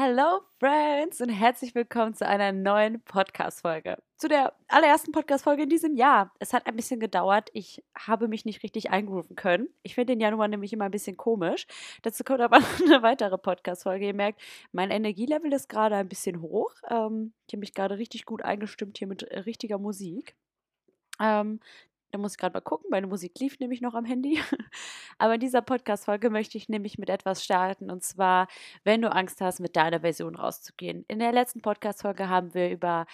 Hello Friends und herzlich willkommen zu einer neuen Podcast-Folge. Zu der allerersten Podcast-Folge in diesem Jahr. Es hat ein bisschen gedauert. Ich habe mich nicht richtig eingrooven können. Ich finde den Januar nämlich immer ein bisschen komisch. Dazu kommt aber noch eine weitere Podcast-Folge. Ihr merkt, mein Energielevel ist gerade ein bisschen hoch. Ähm, ich habe mich gerade richtig gut eingestimmt hier mit richtiger Musik. Ähm, da muss ich gerade mal gucken. Meine Musik lief nämlich noch am Handy. Aber in dieser Podcast-Folge möchte ich nämlich mit etwas starten. Und zwar, wenn du Angst hast, mit deiner Version rauszugehen. In der letzten Podcast-Folge haben wir über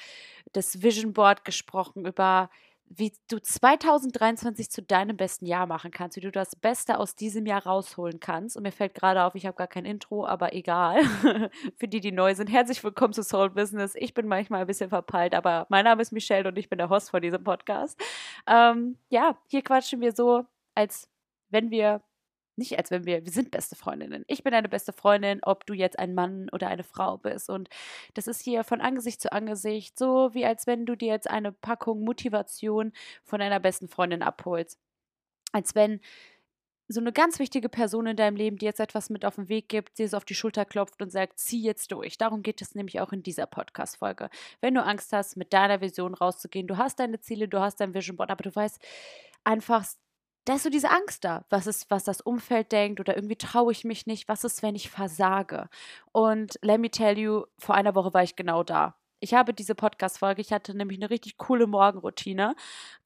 das Vision Board gesprochen, über wie du 2023 zu deinem besten Jahr machen kannst, wie du das Beste aus diesem Jahr rausholen kannst. Und mir fällt gerade auf, ich habe gar kein Intro, aber egal. Für die, die neu sind, herzlich willkommen zu Soul Business. Ich bin manchmal ein bisschen verpeilt, aber mein Name ist Michelle und ich bin der Host von diesem Podcast. Ähm, ja, hier quatschen wir so, als wenn wir nicht als wenn wir, wir sind beste Freundinnen. Ich bin deine beste Freundin, ob du jetzt ein Mann oder eine Frau bist. Und das ist hier von Angesicht zu Angesicht, so wie als wenn du dir jetzt eine Packung Motivation von deiner besten Freundin abholst. Als wenn so eine ganz wichtige Person in deinem Leben, die jetzt etwas mit auf den Weg gibt, dir so auf die Schulter klopft und sagt, zieh jetzt durch. Darum geht es nämlich auch in dieser Podcast-Folge. Wenn du Angst hast, mit deiner Vision rauszugehen, du hast deine Ziele, du hast dein Vision Board, aber du weißt einfach, da ist so diese Angst da. Was ist, was das Umfeld denkt oder irgendwie traue ich mich nicht. Was ist, wenn ich versage? Und let me tell you, vor einer Woche war ich genau da. Ich habe diese Podcast-Folge, ich hatte nämlich eine richtig coole Morgenroutine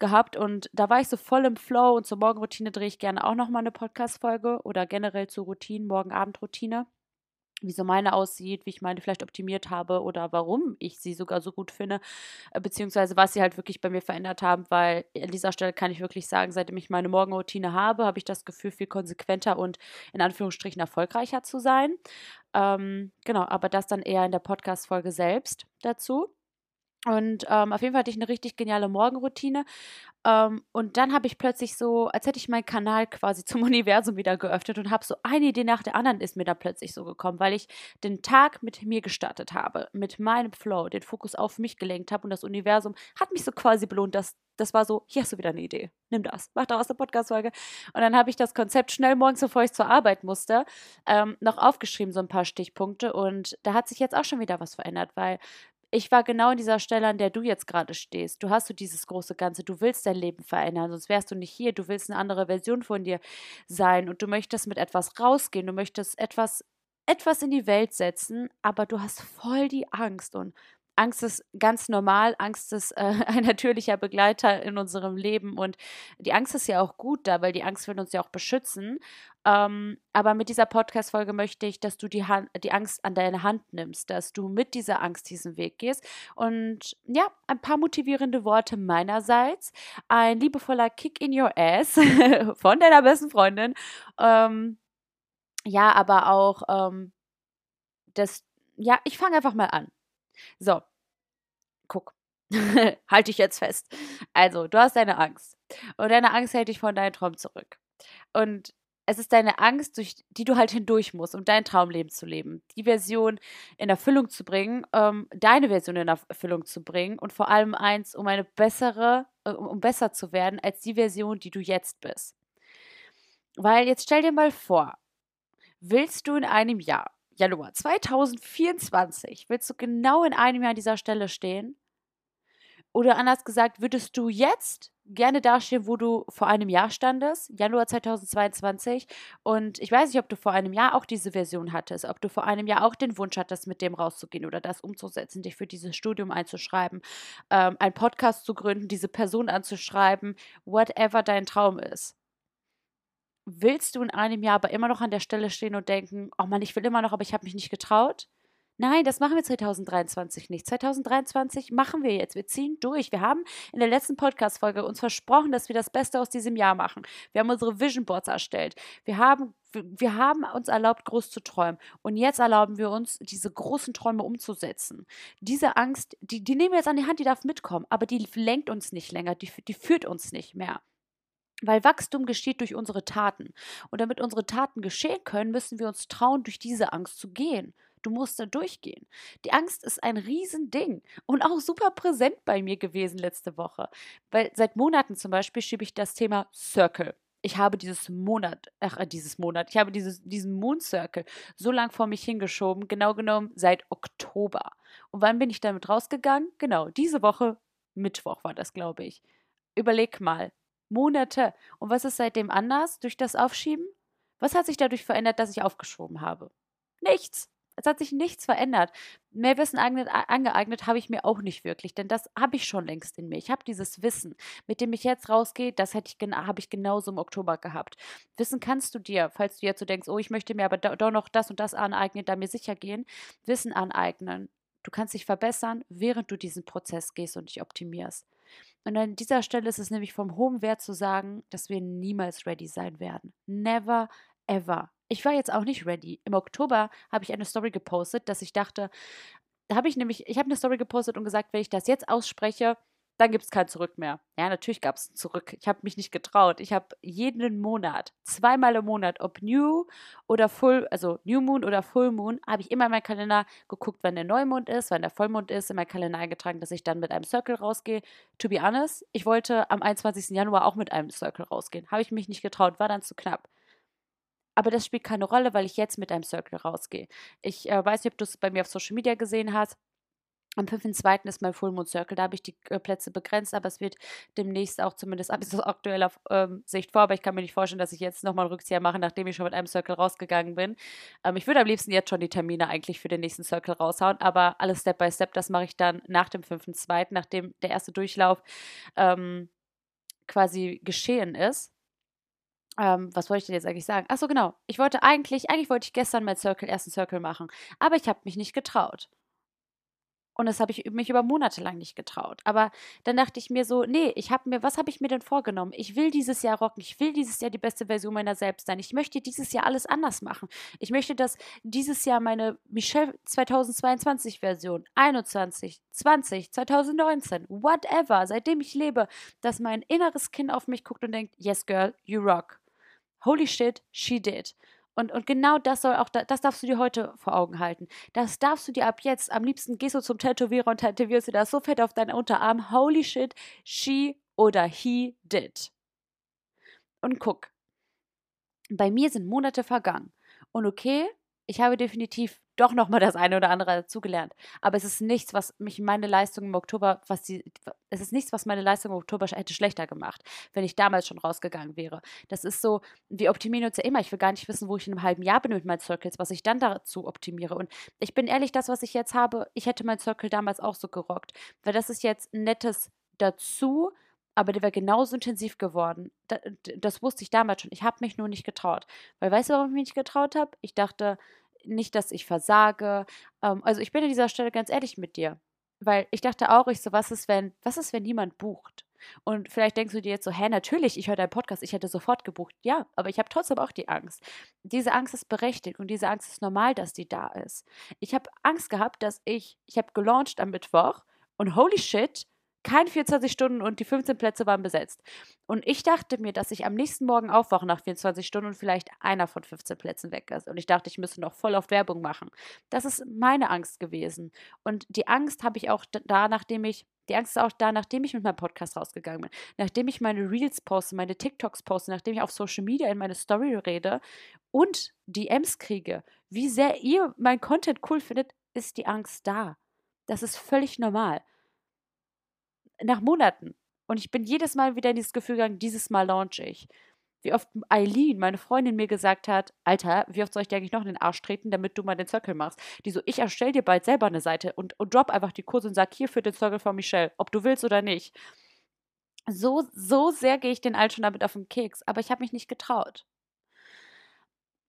gehabt und da war ich so voll im Flow und zur Morgenroutine drehe ich gerne auch nochmal eine Podcast-Folge oder generell zur Routine, Morgen-Abend-Routine wie so meine aussieht, wie ich meine vielleicht optimiert habe oder warum ich sie sogar so gut finde, äh, beziehungsweise was sie halt wirklich bei mir verändert haben, weil an dieser Stelle kann ich wirklich sagen, seitdem ich meine Morgenroutine habe, habe ich das Gefühl, viel konsequenter und in Anführungsstrichen erfolgreicher zu sein. Ähm, genau, aber das dann eher in der Podcast-Folge selbst dazu. Und ähm, auf jeden Fall hatte ich eine richtig geniale Morgenroutine. Ähm, und dann habe ich plötzlich so, als hätte ich meinen Kanal quasi zum Universum wieder geöffnet und habe so eine Idee nach der anderen ist mir da plötzlich so gekommen, weil ich den Tag mit mir gestartet habe, mit meinem Flow, den Fokus auf mich gelenkt habe und das Universum hat mich so quasi belohnt, dass das war so, hier hast du wieder eine Idee. Nimm das. Mach daraus eine Podcast-Folge. Und dann habe ich das Konzept schnell morgens, bevor ich zur Arbeit musste, ähm, noch aufgeschrieben, so ein paar Stichpunkte. Und da hat sich jetzt auch schon wieder was verändert, weil ich war genau an dieser Stelle, an der du jetzt gerade stehst. Du hast so dieses große Ganze, du willst dein Leben verändern, sonst wärst du nicht hier. Du willst eine andere Version von dir sein und du möchtest mit etwas rausgehen, du möchtest etwas etwas in die Welt setzen, aber du hast voll die Angst und Angst ist ganz normal, Angst ist äh, ein natürlicher Begleiter in unserem Leben und die Angst ist ja auch gut da, weil die Angst will uns ja auch beschützen. Ähm, aber mit dieser Podcast-Folge möchte ich, dass du die, Hand, die Angst an deine Hand nimmst, dass du mit dieser Angst diesen Weg gehst. Und ja, ein paar motivierende Worte meinerseits. Ein liebevoller Kick in your ass von deiner besten Freundin. Ähm, ja, aber auch ähm, das, ja, ich fange einfach mal an. So, guck. halt dich jetzt fest. Also, du hast deine Angst. Und deine Angst hält dich von deinem Traum zurück. Und es ist deine Angst, durch die du halt hindurch musst, um dein Traumleben zu leben. Die Version in Erfüllung zu bringen, ähm, deine Version in Erfüllung zu bringen und vor allem eins, um eine bessere, äh, um besser zu werden als die Version, die du jetzt bist. Weil jetzt stell dir mal vor, willst du in einem Jahr Januar 2024 willst du genau in einem Jahr an dieser Stelle stehen? Oder anders gesagt, würdest du jetzt gerne dastehen, wo du vor einem Jahr standest, Januar 2022? Und ich weiß nicht, ob du vor einem Jahr auch diese Version hattest, ob du vor einem Jahr auch den Wunsch hattest, mit dem rauszugehen oder das umzusetzen, dich für dieses Studium einzuschreiben, ähm, einen Podcast zu gründen, diese Person anzuschreiben, whatever dein Traum ist willst du in einem Jahr aber immer noch an der Stelle stehen und denken, oh Mann, ich will immer noch, aber ich habe mich nicht getraut? Nein, das machen wir 2023 nicht. 2023 machen wir jetzt. Wir ziehen durch. Wir haben in der letzten Podcast-Folge uns versprochen, dass wir das Beste aus diesem Jahr machen. Wir haben unsere Vision Boards erstellt. Wir haben, wir haben uns erlaubt, groß zu träumen. Und jetzt erlauben wir uns, diese großen Träume umzusetzen. Diese Angst, die, die nehmen wir jetzt an die Hand, die darf mitkommen. Aber die lenkt uns nicht länger. Die, die führt uns nicht mehr. Weil Wachstum geschieht durch unsere Taten. Und damit unsere Taten geschehen können, müssen wir uns trauen, durch diese Angst zu gehen. Du musst da durchgehen. Die Angst ist ein Riesending und auch super präsent bei mir gewesen letzte Woche. Weil seit Monaten zum Beispiel schiebe ich das Thema Circle ich habe dieses Monat, ach, äh, dieses Monat, ich habe dieses, diesen Moon Circle so lang vor mich hingeschoben, genau genommen seit Oktober. Und wann bin ich damit rausgegangen? Genau, diese Woche, Mittwoch war das, glaube ich. Überleg mal, Monate. Und was ist seitdem anders durch das Aufschieben? Was hat sich dadurch verändert, dass ich aufgeschoben habe? Nichts. Es hat sich nichts verändert. Mehr Wissen angeeignet habe ich mir auch nicht wirklich, denn das habe ich schon längst in mir. Ich habe dieses Wissen, mit dem ich jetzt rausgehe, das hätte ich habe ich genauso im Oktober gehabt. Wissen kannst du dir, falls du jetzt so denkst, oh, ich möchte mir aber doch noch das und das aneignen, da mir sicher gehen, Wissen aneignen. Du kannst dich verbessern, während du diesen Prozess gehst und dich optimierst. Und an dieser Stelle ist es nämlich vom hohen Wert zu sagen, dass wir niemals ready sein werden. Never, ever. Ich war jetzt auch nicht ready. Im Oktober habe ich eine Story gepostet, dass ich dachte, da habe ich nämlich, ich habe eine Story gepostet und gesagt, wenn ich das jetzt ausspreche, dann gibt es kein Zurück mehr. Ja, natürlich gab es Zurück. Ich habe mich nicht getraut. Ich habe jeden Monat, zweimal im Monat, ob New oder Full, also New Moon oder Full Moon, habe ich immer in meinen Kalender geguckt, wann der Neumond ist, wann der Vollmond ist, in meinen Kalender eingetragen, dass ich dann mit einem Circle rausgehe. To be honest, ich wollte am 21. Januar auch mit einem Circle rausgehen. Habe ich mich nicht getraut, war dann zu knapp. Aber das spielt keine Rolle, weil ich jetzt mit einem Circle rausgehe. Ich äh, weiß nicht, ob du es bei mir auf Social Media gesehen hast. Am 5.2. ist mein Full Moon Circle, da habe ich die äh, Plätze begrenzt, aber es wird demnächst auch zumindest ab so aktueller ähm, Sicht vor, aber ich kann mir nicht vorstellen, dass ich jetzt nochmal einen Rückzieher mache, nachdem ich schon mit einem Circle rausgegangen bin. Ähm, ich würde am liebsten jetzt schon die Termine eigentlich für den nächsten Circle raushauen, aber alles Step by Step, das mache ich dann nach dem 5.2., nachdem der erste Durchlauf ähm, quasi geschehen ist. Ähm, was wollte ich denn jetzt eigentlich sagen? Achso, genau. Ich wollte eigentlich, eigentlich wollte ich gestern mein Circle, ersten Circle machen, aber ich habe mich nicht getraut. Und das habe ich mich über Monate lang nicht getraut. Aber dann dachte ich mir so, nee, ich habe mir, was habe ich mir denn vorgenommen? Ich will dieses Jahr rocken. Ich will dieses Jahr die beste Version meiner selbst sein. Ich möchte dieses Jahr alles anders machen. Ich möchte, dass dieses Jahr meine Michelle 2022 Version, 21, 20, 2019, whatever, seitdem ich lebe, dass mein inneres Kind auf mich guckt und denkt, yes girl, you rock. Holy shit, she did. Und, und genau das soll auch, das darfst du dir heute vor Augen halten. Das darfst du dir ab jetzt, am liebsten gehst du zum Tätowierer und tätowierst dir das so fett auf deinen Unterarm. Holy shit, she oder he did. Und guck, bei mir sind Monate vergangen. Und okay, ich habe definitiv doch noch mal das eine oder andere dazugelernt. Aber es ist nichts, was mich meine Leistung im Oktober, was die, es ist nichts, was meine Leistung im Oktober hätte schlechter gemacht, wenn ich damals schon rausgegangen wäre. Das ist so, wir optimieren uns ja immer. Ich will gar nicht wissen, wo ich in einem halben Jahr bin mit meinen Circles, was ich dann dazu optimiere. Und ich bin ehrlich, das, was ich jetzt habe, ich hätte mein Circle damals auch so gerockt. Weil das ist jetzt ein nettes dazu, aber der wäre genauso intensiv geworden. Das, das wusste ich damals schon. Ich habe mich nur nicht getraut. Weil weißt du, warum ich mich nicht getraut habe? Ich dachte nicht, dass ich versage. Ähm, also ich bin an dieser Stelle ganz ehrlich mit dir. Weil ich dachte auch, ich so, was ist, wenn, was ist, wenn niemand bucht? Und vielleicht denkst du dir jetzt so, hä, natürlich, ich höre deinen Podcast, ich hätte sofort gebucht. Ja, aber ich habe trotzdem auch die Angst. Diese Angst ist berechtigt und diese Angst ist normal, dass die da ist. Ich habe Angst gehabt, dass ich, ich habe gelauncht am Mittwoch und holy shit, keine 24 Stunden und die 15 Plätze waren besetzt. Und ich dachte mir, dass ich am nächsten Morgen aufwache nach 24 Stunden und vielleicht einer von 15 Plätzen weg ist. Und ich dachte, ich müsste noch voll auf Werbung machen. Das ist meine Angst gewesen. Und die Angst habe ich auch da, nachdem ich, die Angst ist auch da, nachdem ich mit meinem Podcast rausgegangen bin. Nachdem ich meine Reels poste, meine TikToks poste, nachdem ich auf Social Media in meine Story rede und DMs kriege. Wie sehr ihr mein Content cool findet, ist die Angst da. Das ist völlig normal nach Monaten. Und ich bin jedes Mal wieder in dieses Gefühl gegangen, dieses Mal launche ich. Wie oft Eileen, meine Freundin, mir gesagt hat, Alter, wie oft soll ich dir eigentlich noch in den Arsch treten, damit du mal den Circle machst? Die so, ich erstelle dir bald selber eine Seite und, und drop einfach die Kurse und sag hier für den Circle von Michelle, ob du willst oder nicht. So, so sehr gehe ich den Alt schon damit auf den Keks, aber ich habe mich nicht getraut.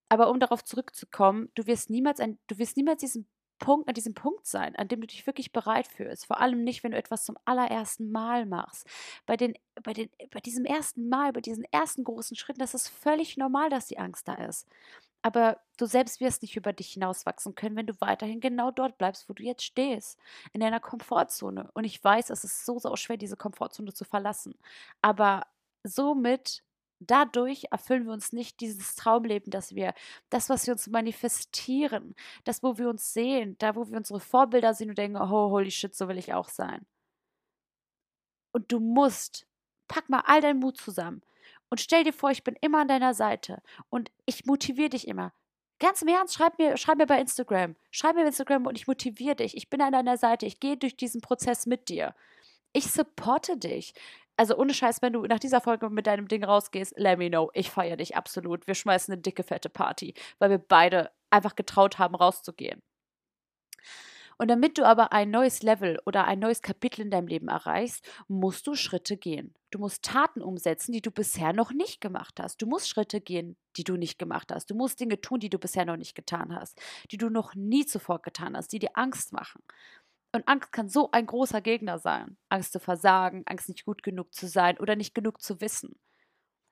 Aber um darauf zurückzukommen, du wirst niemals ein, du wirst niemals diesen Punkt, an diesem Punkt sein, an dem du dich wirklich bereit fühlst. Vor allem nicht, wenn du etwas zum allerersten Mal machst. Bei, den, bei, den, bei diesem ersten Mal, bei diesen ersten großen Schritten, das ist völlig normal, dass die Angst da ist. Aber du selbst wirst nicht über dich hinauswachsen können, wenn du weiterhin genau dort bleibst, wo du jetzt stehst, in deiner Komfortzone. Und ich weiß, es ist so, so schwer, diese Komfortzone zu verlassen. Aber somit dadurch erfüllen wir uns nicht dieses Traumleben, dass wir das, was wir uns manifestieren, das, wo wir uns sehen, da, wo wir unsere Vorbilder sehen und denken, oh, holy shit, so will ich auch sein. Und du musst, pack mal all deinen Mut zusammen Und stell dir vor, ich bin immer an deiner Seite und ich motiviere dich immer. Ganz im Ernst, schreib mir, schreib mir bei Instagram. Schreib mir bei Instagram und ich motiviere dich. Ich bin an deiner Seite. Ich gehe durch diesen Prozess mit dir. Ich supporte dich. Also ohne Scheiß, wenn du nach dieser Folge mit deinem Ding rausgehst, let me know. Ich feiere dich absolut. Wir schmeißen eine dicke, fette Party, weil wir beide einfach getraut haben, rauszugehen. Und damit du aber ein neues Level oder ein neues Kapitel in deinem Leben erreichst, musst du Schritte gehen. Du musst Taten umsetzen, die du bisher noch nicht gemacht hast. Du musst Schritte gehen, die du nicht gemacht hast. Du musst Dinge tun, die du bisher noch nicht getan hast, die du noch nie zuvor getan hast, die dir Angst machen. Und Angst kann so ein großer Gegner sein. Angst zu versagen, Angst nicht gut genug zu sein oder nicht genug zu wissen.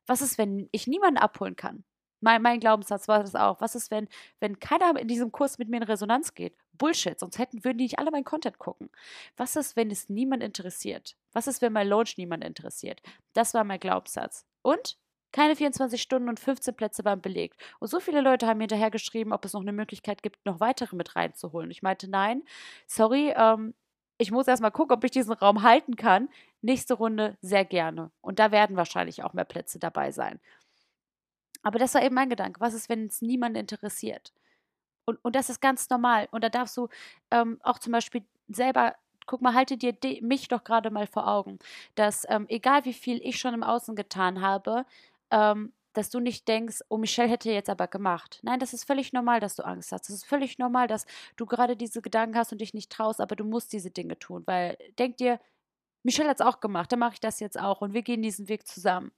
Was ist, wenn ich niemanden abholen kann? Mein, mein Glaubenssatz war das auch. Was ist, wenn, wenn keiner in diesem Kurs mit mir in Resonanz geht? Bullshit, sonst hätten, würden die nicht alle meinen Content gucken. Was ist, wenn es niemand interessiert? Was ist, wenn mein Launch niemand interessiert? Das war mein Glaubenssatz. Und? Keine 24 Stunden und 15 Plätze waren belegt. Und so viele Leute haben mir hinterher geschrieben, ob es noch eine Möglichkeit gibt, noch weitere mit reinzuholen. Ich meinte, nein, sorry, ähm, ich muss erstmal gucken, ob ich diesen Raum halten kann. Nächste Runde sehr gerne. Und da werden wahrscheinlich auch mehr Plätze dabei sein. Aber das war eben mein Gedanke. Was ist, wenn es niemanden interessiert? Und, und das ist ganz normal. Und da darfst du ähm, auch zum Beispiel selber, guck mal, halte dir mich doch gerade mal vor Augen, dass ähm, egal wie viel ich schon im Außen getan habe, ähm, dass du nicht denkst, oh, Michelle hätte jetzt aber gemacht. Nein, das ist völlig normal, dass du Angst hast. Das ist völlig normal, dass du gerade diese Gedanken hast und dich nicht traust, aber du musst diese Dinge tun, weil denk dir, Michelle hat es auch gemacht, dann mache ich das jetzt auch und wir gehen diesen Weg zusammen.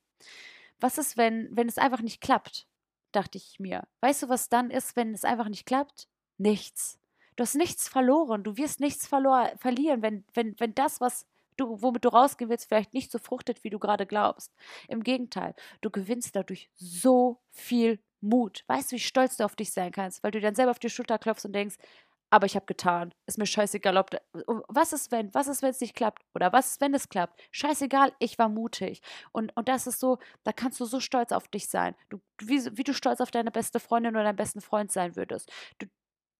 Was ist, wenn, wenn es einfach nicht klappt? dachte ich mir. Weißt du, was dann ist, wenn es einfach nicht klappt? Nichts. Du hast nichts verloren. Du wirst nichts verlor verlieren, wenn, wenn, wenn das, was du, womit du rausgehen willst, vielleicht nicht so fruchtet, wie du gerade glaubst. Im Gegenteil, du gewinnst dadurch so viel Mut. Weißt du, wie stolz du auf dich sein kannst, weil du dann selber auf die Schulter klopfst und denkst, aber ich habe getan. Ist mir scheißegal, ob. Da, was ist, wenn? Was ist, wenn es nicht klappt? Oder was ist, wenn es klappt? Scheißegal, ich war mutig. Und, und das ist so, da kannst du so stolz auf dich sein. Du, wie, wie du stolz auf deine beste Freundin oder deinen besten Freund sein würdest. Du,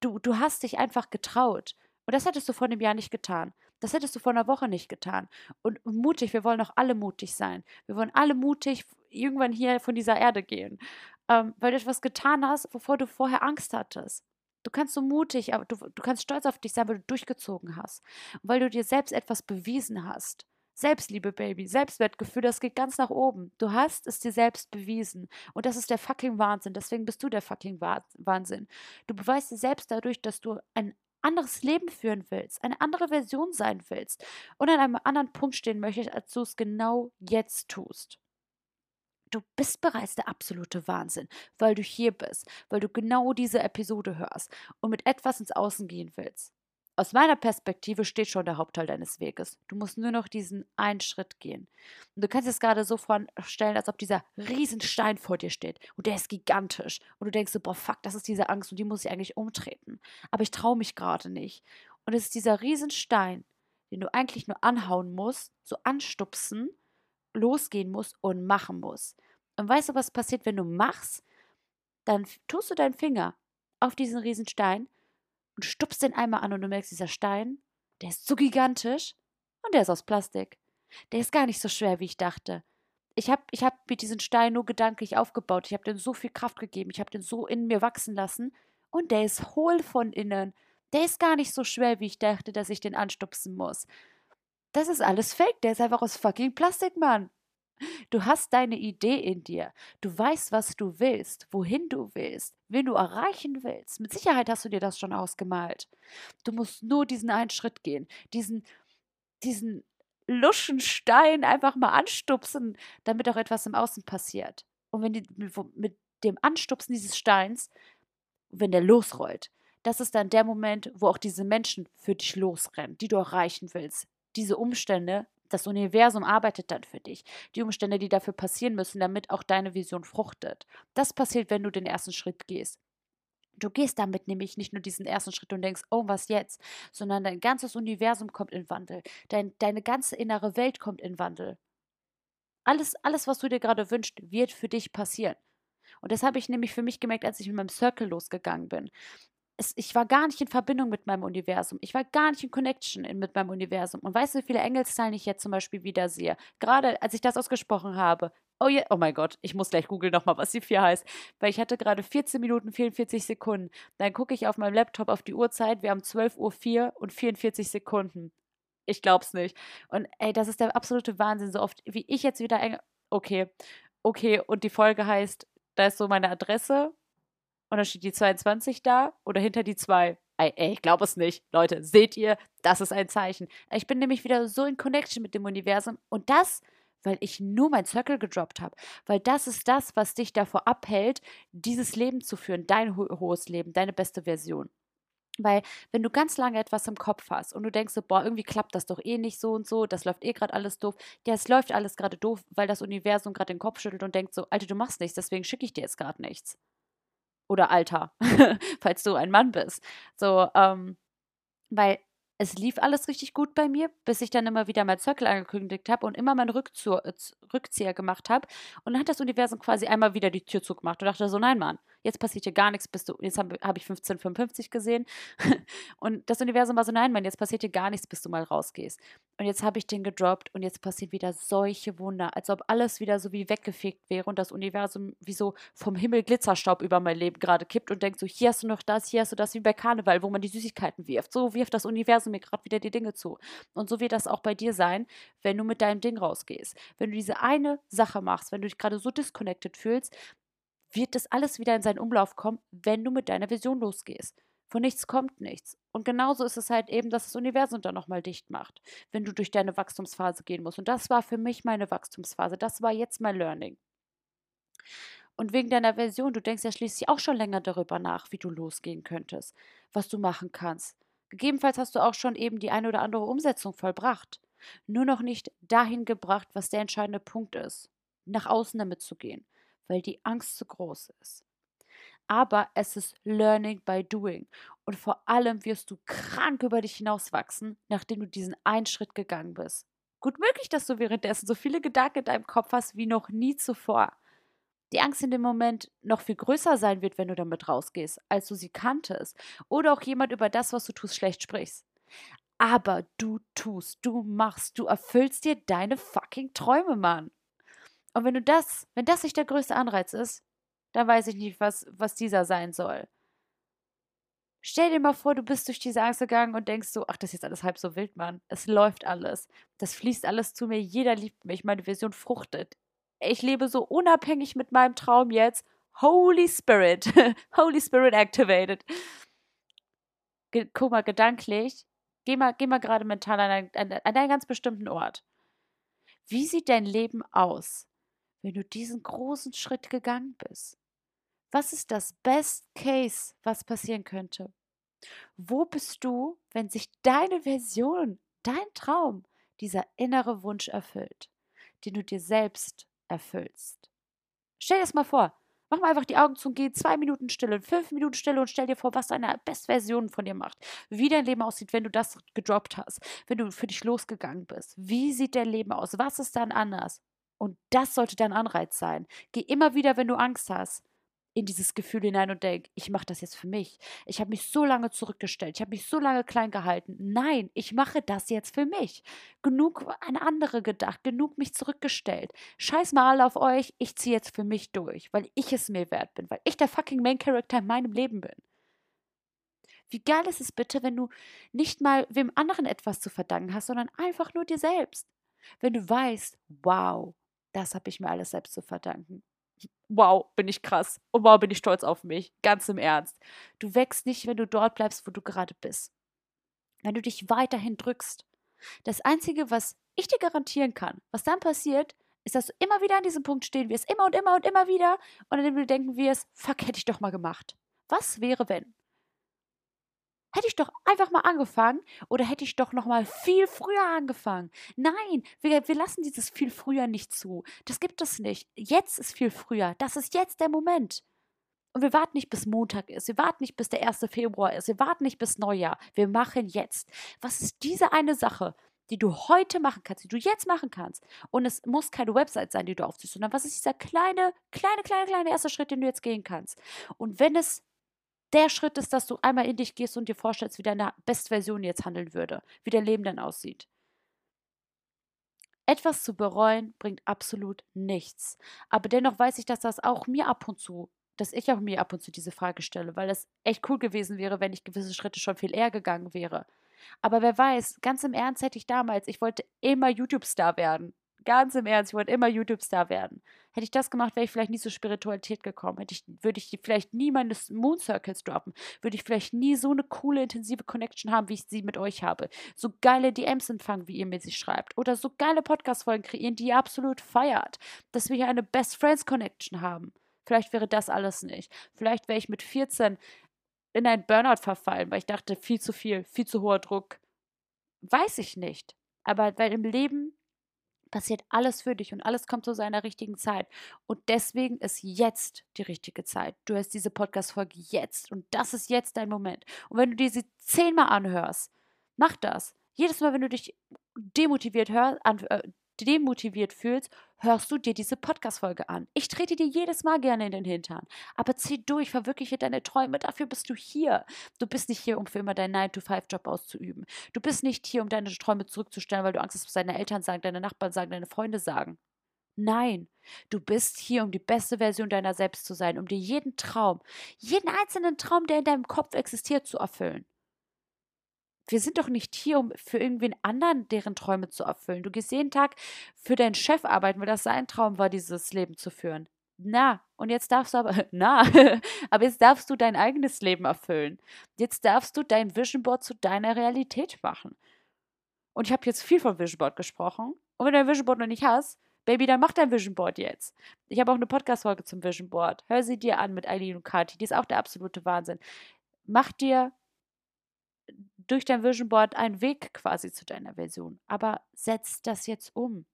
du, du hast dich einfach getraut. Und das hättest du vor einem Jahr nicht getan. Das hättest du vor einer Woche nicht getan. Und mutig, wir wollen auch alle mutig sein. Wir wollen alle mutig irgendwann hier von dieser Erde gehen. Ähm, weil du etwas getan hast, wovor du vorher Angst hattest. Du kannst so mutig, aber du, du kannst stolz auf dich sein, weil du durchgezogen hast. weil du dir selbst etwas bewiesen hast. Selbstliebe, Baby, Selbstwertgefühl, das geht ganz nach oben. Du hast es dir selbst bewiesen. Und das ist der fucking Wahnsinn. Deswegen bist du der fucking Wahnsinn. Du beweist dir selbst dadurch, dass du ein anderes Leben führen willst, eine andere Version sein willst und an einem anderen Punkt stehen möchtest, als du es genau jetzt tust. Du bist bereits der absolute Wahnsinn, weil du hier bist, weil du genau diese Episode hörst und mit etwas ins Außen gehen willst. Aus meiner Perspektive steht schon der Hauptteil deines Weges. Du musst nur noch diesen einen Schritt gehen. Und du kannst es gerade so vorstellen, als ob dieser Riesenstein vor dir steht. Und der ist gigantisch. Und du denkst so, boah, fuck, das ist diese Angst und die muss ich eigentlich umtreten. Aber ich traue mich gerade nicht. Und es ist dieser Riesenstein, den du eigentlich nur anhauen musst, so anstupsen losgehen muss und machen muss. Und weißt du, was passiert, wenn du machst? Dann tust du deinen Finger auf diesen Riesenstein und stupst den einmal an und du merkst, dieser Stein, der ist so gigantisch und der ist aus Plastik. Der ist gar nicht so schwer, wie ich dachte. Ich habe ich hab mit diesem Stein nur gedanklich aufgebaut. Ich habe dem so viel Kraft gegeben. Ich habe den so in mir wachsen lassen. Und der ist hohl von innen. Der ist gar nicht so schwer, wie ich dachte, dass ich den anstupsen muss. Das ist alles fake. Der ist einfach aus fucking Plastik, Mann. Du hast deine Idee in dir. Du weißt, was du willst, wohin du willst, wen du erreichen willst. Mit Sicherheit hast du dir das schon ausgemalt. Du musst nur diesen einen Schritt gehen, diesen, diesen Luschenstein einfach mal anstupsen, damit auch etwas im Außen passiert. Und wenn die, mit dem Anstupsen dieses Steins, wenn der losrollt, das ist dann der Moment, wo auch diese Menschen für dich losrennen, die du erreichen willst, diese Umstände, das Universum arbeitet dann für dich. Die Umstände, die dafür passieren müssen, damit auch deine Vision fruchtet. Das passiert, wenn du den ersten Schritt gehst. Du gehst damit nämlich nicht nur diesen ersten Schritt und denkst, oh, was jetzt, sondern dein ganzes Universum kommt in Wandel. Dein, deine ganze innere Welt kommt in Wandel. Alles, alles, was du dir gerade wünschst, wird für dich passieren. Und das habe ich nämlich für mich gemerkt, als ich mit meinem Circle losgegangen bin es, ich war gar nicht in Verbindung mit meinem Universum. Ich war gar nicht in Connection in, mit meinem Universum. Und weißt du, wie viele Engelszahlen ich jetzt zum Beispiel wieder sehe? Gerade als ich das ausgesprochen habe. Oh, ja, oh mein Gott, ich muss gleich googeln nochmal, was die 4 heißt. Weil ich hatte gerade 14 Minuten 44 Sekunden. Dann gucke ich auf meinem Laptop auf die Uhrzeit. Wir haben 12.04 Uhr und 44 Sekunden. Ich glaub's nicht. Und ey, das ist der absolute Wahnsinn. So oft, wie ich jetzt wieder. Okay, okay, und die Folge heißt, da ist so meine Adresse und dann steht die 22 da oder hinter die 2. Ey, ey ich glaube es nicht. Leute, seht ihr, das ist ein Zeichen. Ich bin nämlich wieder so in Connection mit dem Universum und das weil ich nur mein Circle gedroppt habe. Weil das ist das, was dich davor abhält, dieses Leben zu führen, dein ho hohes Leben, deine beste Version. Weil, wenn du ganz lange etwas im Kopf hast und du denkst so, boah, irgendwie klappt das doch eh nicht so und so, das läuft eh gerade alles doof. Ja, es läuft alles gerade doof, weil das Universum gerade den Kopf schüttelt und denkt so, Alter, du machst nichts, deswegen schicke ich dir jetzt gerade nichts. Oder Alter, falls du ein Mann bist. So, ähm, weil es lief alles richtig gut bei mir, bis ich dann immer wieder mein Circle angekündigt habe und immer meinen Rückzieher, Rückzieher gemacht habe. Und dann hat das Universum quasi einmal wieder die Tür zugemacht und dachte so, nein, Mann, jetzt passiert hier gar nichts, bist du, jetzt habe hab ich 1555 gesehen. und das Universum war so, nein, Mann, jetzt passiert hier gar nichts, bis du mal rausgehst. Und jetzt habe ich den gedroppt und jetzt passiert wieder solche Wunder, als ob alles wieder so wie weggefegt wäre und das Universum wie so vom Himmel Glitzerstaub über mein Leben gerade kippt und denkt so, hier hast du noch das, hier hast du das, wie bei Karneval, wo man die Süßigkeiten wirft. So wirft das Universum mir gerade wieder die Dinge zu. Und so wird das auch bei dir sein, wenn du mit deinem Ding rausgehst. Wenn du diese eine Sache machst, wenn du dich gerade so disconnected fühlst, wird das alles wieder in seinen Umlauf kommen, wenn du mit deiner Vision losgehst. Von nichts kommt nichts. Und genauso ist es halt eben, dass das Universum dann nochmal dicht macht, wenn du durch deine Wachstumsphase gehen musst. Und das war für mich meine Wachstumsphase. Das war jetzt mein Learning. Und wegen deiner Version, du denkst ja schließlich auch schon länger darüber nach, wie du losgehen könntest, was du machen kannst. Gegebenenfalls hast du auch schon eben die eine oder andere Umsetzung vollbracht. Nur noch nicht dahin gebracht, was der entscheidende Punkt ist, nach außen damit zu gehen weil die Angst zu groß ist. Aber es ist Learning by Doing. Und vor allem wirst du krank über dich hinauswachsen, nachdem du diesen einen Schritt gegangen bist. Gut möglich, dass du währenddessen so viele Gedanken in deinem Kopf hast wie noch nie zuvor. Die Angst in dem Moment noch viel größer sein wird, wenn du damit rausgehst, als du sie kanntest. Oder auch jemand über das, was du tust, schlecht sprichst. Aber du tust, du machst, du erfüllst dir deine fucking Träume, Mann. Und wenn du das, wenn das nicht der größte Anreiz ist, dann weiß ich nicht, was, was dieser sein soll. Stell dir mal vor, du bist durch diese Angst gegangen und denkst so, ach, das ist jetzt alles halb so wild, Mann. Es läuft alles. Das fließt alles zu mir. Jeder liebt mich. Meine Vision fruchtet. Ich lebe so unabhängig mit meinem Traum jetzt. Holy Spirit. Holy Spirit activated. Ge guck mal, gedanklich. Geh mal, geh mal gerade mental an, ein, an, an einen ganz bestimmten Ort. Wie sieht dein Leben aus, wenn du diesen großen Schritt gegangen bist? Was ist das Best Case, was passieren könnte? Wo bist du, wenn sich deine Version, dein Traum, dieser innere Wunsch erfüllt, den du dir selbst erfüllst? Stell dir das mal vor. Mach mal einfach die Augen zu und geh zwei Minuten Stille, fünf Minuten Stille und stell dir vor, was deine Bestversion von dir macht. Wie dein Leben aussieht, wenn du das gedroppt hast, wenn du für dich losgegangen bist. Wie sieht dein Leben aus? Was ist dann anders? Und das sollte dein Anreiz sein. Geh immer wieder, wenn du Angst hast, in dieses Gefühl hinein und denk, ich mache das jetzt für mich. Ich habe mich so lange zurückgestellt, ich habe mich so lange klein gehalten. Nein, ich mache das jetzt für mich. Genug an andere gedacht, genug mich zurückgestellt. Scheiß mal alle auf euch, ich ziehe jetzt für mich durch, weil ich es mir wert bin, weil ich der fucking Main Character in meinem Leben bin. Wie geil ist es bitte, wenn du nicht mal wem anderen etwas zu verdanken hast, sondern einfach nur dir selbst. Wenn du weißt, wow, das habe ich mir alles selbst zu verdanken. Wow, bin ich krass. Und wow, bin ich stolz auf mich. Ganz im Ernst. Du wächst nicht, wenn du dort bleibst, wo du gerade bist. Wenn du dich weiterhin drückst. Das Einzige, was ich dir garantieren kann, was dann passiert, ist, dass du immer wieder an diesem Punkt stehen wirst. Immer und immer und immer wieder. Und dann du denken wirst, fuck, hätte ich doch mal gemacht. Was wäre, wenn? Hätte ich doch einfach mal angefangen oder hätte ich doch noch mal viel früher angefangen? Nein, wir, wir lassen dieses viel früher nicht zu. Das gibt es nicht. Jetzt ist viel früher. Das ist jetzt der Moment. Und wir warten nicht bis Montag ist. Wir warten nicht bis der 1. Februar ist. Wir warten nicht bis Neujahr. Wir machen jetzt. Was ist diese eine Sache, die du heute machen kannst, die du jetzt machen kannst? Und es muss keine Website sein, die du aufziehst, sondern was ist dieser kleine, kleine, kleine, kleine erste Schritt, den du jetzt gehen kannst? Und wenn es der Schritt ist, dass du einmal in dich gehst und dir vorstellst, wie deine Bestversion jetzt handeln würde, wie dein Leben dann aussieht. Etwas zu bereuen bringt absolut nichts. Aber dennoch weiß ich, dass das auch mir ab und zu, dass ich auch mir ab und zu diese Frage stelle, weil es echt cool gewesen wäre, wenn ich gewisse Schritte schon viel eher gegangen wäre. Aber wer weiß, ganz im Ernst hätte ich damals, ich wollte immer YouTube-Star werden. Ganz im Ernst, ich wollte immer YouTube-Star werden. Hätte ich das gemacht, wäre ich vielleicht nie zur Spiritualität gekommen. Hätte ich, würde ich vielleicht nie meine Moon Circles droppen. Würde ich vielleicht nie so eine coole, intensive Connection haben, wie ich sie mit euch habe. So geile DMs empfangen, wie ihr mir sie schreibt. Oder so geile Podcast-Folgen kreieren, die ihr absolut feiert. Dass wir hier eine Best Friends Connection haben. Vielleicht wäre das alles nicht. Vielleicht wäre ich mit 14 in ein Burnout verfallen, weil ich dachte, viel zu viel, viel zu hoher Druck. Weiß ich nicht. Aber weil im Leben passiert alles für dich und alles kommt zu seiner richtigen Zeit. Und deswegen ist jetzt die richtige Zeit. Du hast diese Podcast-Folge jetzt und das ist jetzt dein Moment. Und wenn du diese zehnmal anhörst, mach das. Jedes Mal, wenn du dich demotiviert hör, an, äh, demotiviert fühlst, hörst du dir diese Podcast-Folge an. Ich trete dir jedes Mal gerne in den Hintern. Aber zieh durch, verwirkliche deine Träume. Dafür bist du hier. Du bist nicht hier, um für immer deinen 9-to-5-Job auszuüben. Du bist nicht hier, um deine Träume zurückzustellen, weil du Angst hast, was deine Eltern sagen, deine Nachbarn sagen, deine Freunde sagen. Nein, du bist hier, um die beste Version deiner selbst zu sein, um dir jeden Traum, jeden einzelnen Traum, der in deinem Kopf existiert, zu erfüllen wir sind doch nicht hier, um für irgendwen anderen deren Träume zu erfüllen. Du gehst jeden Tag für deinen Chef arbeiten, weil das sein Traum war, dieses Leben zu führen. Na, und jetzt darfst du aber, na, aber jetzt darfst du dein eigenes Leben erfüllen. Jetzt darfst du dein Vision Board zu deiner Realität machen. Und ich habe jetzt viel von Vision Board gesprochen. Und wenn du ein Vision Board noch nicht hast, Baby, dann mach dein Vision Board jetzt. Ich habe auch eine Podcast-Folge zum Vision Board. Hör sie dir an mit Eileen und Kati. Die ist auch der absolute Wahnsinn. Mach dir durch dein Vision Board einen Weg quasi zu deiner Version. Aber setz das jetzt um.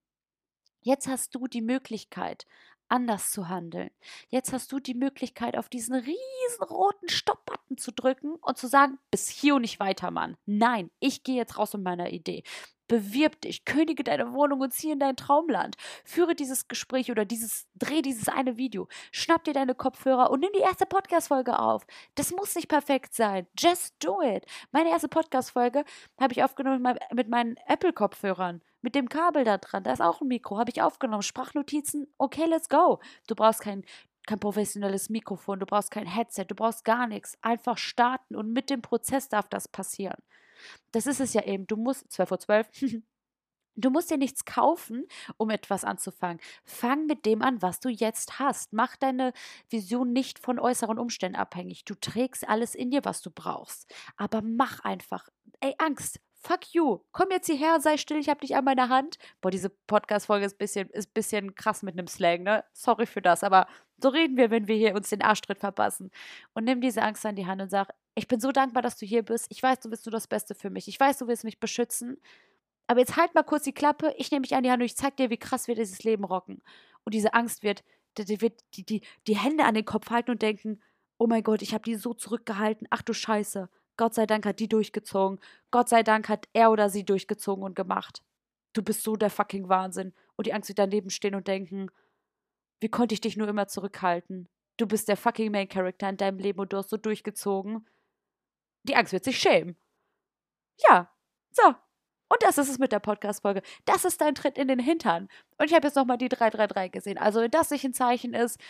Jetzt hast du die Möglichkeit, anders zu handeln. Jetzt hast du die Möglichkeit, auf diesen riesen roten Stopp-Button zu drücken und zu sagen, bis hier und nicht weiter, Mann. Nein, ich gehe jetzt raus mit meiner Idee. Bewirb dich, könige deine Wohnung und zieh in dein Traumland. Führe dieses Gespräch oder dieses, dreh dieses eine Video. Schnapp dir deine Kopfhörer und nimm die erste Podcast-Folge auf. Das muss nicht perfekt sein. Just do it. Meine erste Podcast-Folge habe ich aufgenommen mit meinen Apple-Kopfhörern. Mit dem Kabel da dran. Da ist auch ein Mikro. Habe ich aufgenommen. Sprachnotizen. Okay, let's go. Du brauchst kein kein professionelles Mikrofon, du brauchst kein Headset, du brauchst gar nichts. Einfach starten und mit dem Prozess darf das passieren. Das ist es ja eben. Du musst, 12 Uhr 12, Du musst dir nichts kaufen, um etwas anzufangen. Fang mit dem an, was du jetzt hast. Mach deine Vision nicht von äußeren Umständen abhängig. Du trägst alles in dir, was du brauchst. Aber mach einfach. Ey, Angst. Fuck you. Komm jetzt hierher, sei still, ich hab dich an meiner Hand. Boah, diese Podcast-Folge ist ein bisschen, ist bisschen krass mit einem Slang, ne? Sorry für das, aber so reden wir, wenn wir hier uns den Arschtritt verpassen. Und nimm diese Angst an die Hand und sag, ich bin so dankbar, dass du hier bist. Ich weiß, du bist nur das Beste für mich. Ich weiß, du willst mich beschützen. Aber jetzt halt mal kurz die Klappe. Ich nehme mich an die Hand und ich zeig dir, wie krass wir dieses Leben rocken. Und diese Angst wird, die, die, die, die Hände an den Kopf halten und denken, oh mein Gott, ich habe die so zurückgehalten. Ach du Scheiße. Gott sei Dank hat die durchgezogen. Gott sei Dank hat er oder sie durchgezogen und gemacht. Du bist so der fucking Wahnsinn. Und die Angst wird daneben stehen und denken, wie konnte ich dich nur immer zurückhalten? Du bist der fucking Main Character in deinem Leben und du hast so durchgezogen. Die Angst wird sich schämen. Ja, so. Und das ist es mit der Podcast-Folge. Das ist dein Tritt in den Hintern. Und ich habe jetzt nochmal die 333 gesehen. Also, wenn das nicht ein Zeichen ist,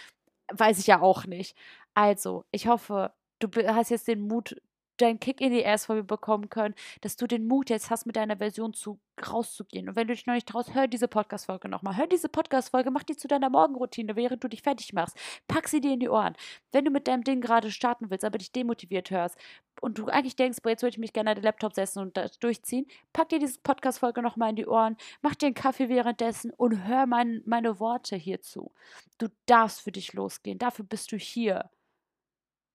weiß ich ja auch nicht. Also, ich hoffe, du hast jetzt den Mut, deinen Kick in die Ass von mir bekommen können, dass du den Mut jetzt hast, mit deiner Version zu, rauszugehen. Und wenn du dich noch nicht traust, hör diese Podcast-Folge nochmal. Hör diese Podcast-Folge, mach die zu deiner Morgenroutine, während du dich fertig machst. Pack sie dir in die Ohren. Wenn du mit deinem Ding gerade starten willst, aber dich demotiviert hörst und du eigentlich denkst, boah, jetzt würde ich mich gerne an den Laptop setzen und das durchziehen, pack dir diese Podcast-Folge nochmal in die Ohren, mach dir einen Kaffee währenddessen und hör mein, meine Worte hierzu. Du darfst für dich losgehen. Dafür bist du hier.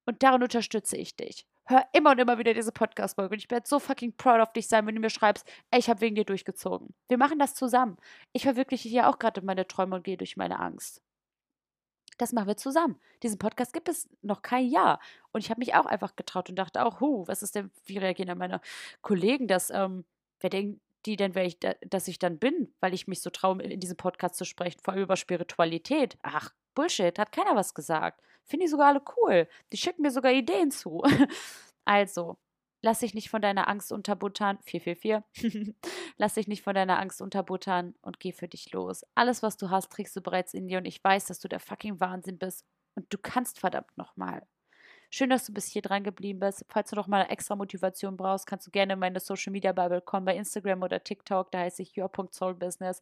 Und darin unterstütze ich dich hör immer und immer wieder diese Podcast-Folge. Und ich werde so fucking proud of dich sein, wenn du mir schreibst, ey, ich habe wegen dir durchgezogen. Wir machen das zusammen. Ich verwirkliche hier auch gerade meine Träume und gehe durch meine Angst. Das machen wir zusammen. Diesen Podcast gibt es noch kein Jahr. Und ich habe mich auch einfach getraut und dachte auch, hu, was ist denn, wie reagieren dann meine Kollegen, dass, ähm, wer denkt die denn, wer ich da, dass ich dann bin, weil ich mich so traue, in diesem Podcast zu sprechen, vor allem über Spiritualität. Ach, Bullshit, hat keiner was gesagt. Finde ich sogar alle cool. Die schicken mir sogar Ideen zu. also, Lass dich nicht von deiner Angst unterbuttern. 444. Lass dich nicht von deiner Angst unterbuttern und geh für dich los. Alles, was du hast, trägst du bereits in dir und ich weiß, dass du der fucking Wahnsinn bist und du kannst verdammt nochmal. Schön, dass du bis hier dran geblieben bist. Falls du noch mal extra Motivation brauchst, kannst du gerne in meine Social Media Bubble kommen, bei Instagram oder TikTok. Da heiße ich your.soulbusiness.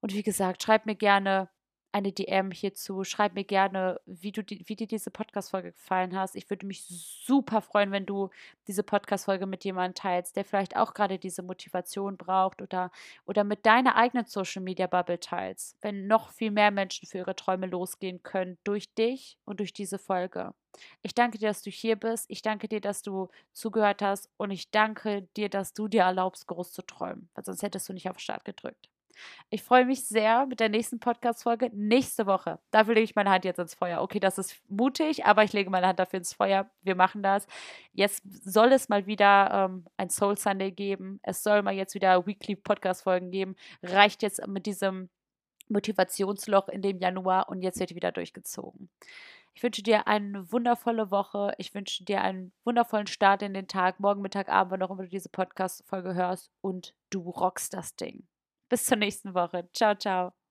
Und wie gesagt, schreib mir gerne, eine DM hierzu. Schreib mir gerne, wie, du, wie dir diese Podcast-Folge gefallen hast. Ich würde mich super freuen, wenn du diese Podcast-Folge mit jemandem teilst, der vielleicht auch gerade diese Motivation braucht oder, oder mit deiner eigenen Social-Media-Bubble teilst. Wenn noch viel mehr Menschen für ihre Träume losgehen können durch dich und durch diese Folge. Ich danke dir, dass du hier bist. Ich danke dir, dass du zugehört hast. Und ich danke dir, dass du dir erlaubst, groß zu träumen. Weil sonst hättest du nicht auf Start gedrückt. Ich freue mich sehr mit der nächsten Podcast-Folge nächste Woche. Dafür lege ich meine Hand jetzt ins Feuer. Okay, das ist mutig, aber ich lege meine Hand dafür ins Feuer. Wir machen das. Jetzt soll es mal wieder ähm, ein Soul Sunday geben. Es soll mal jetzt wieder Weekly Podcast-Folgen geben. Reicht jetzt mit diesem Motivationsloch in dem Januar und jetzt wird wieder durchgezogen. Ich wünsche dir eine wundervolle Woche. Ich wünsche dir einen wundervollen Start in den Tag, morgen, Mittag, Abend, immer du diese Podcast-Folge hörst und du rockst das Ding. Bis zur nächsten Woche. Ciao, ciao.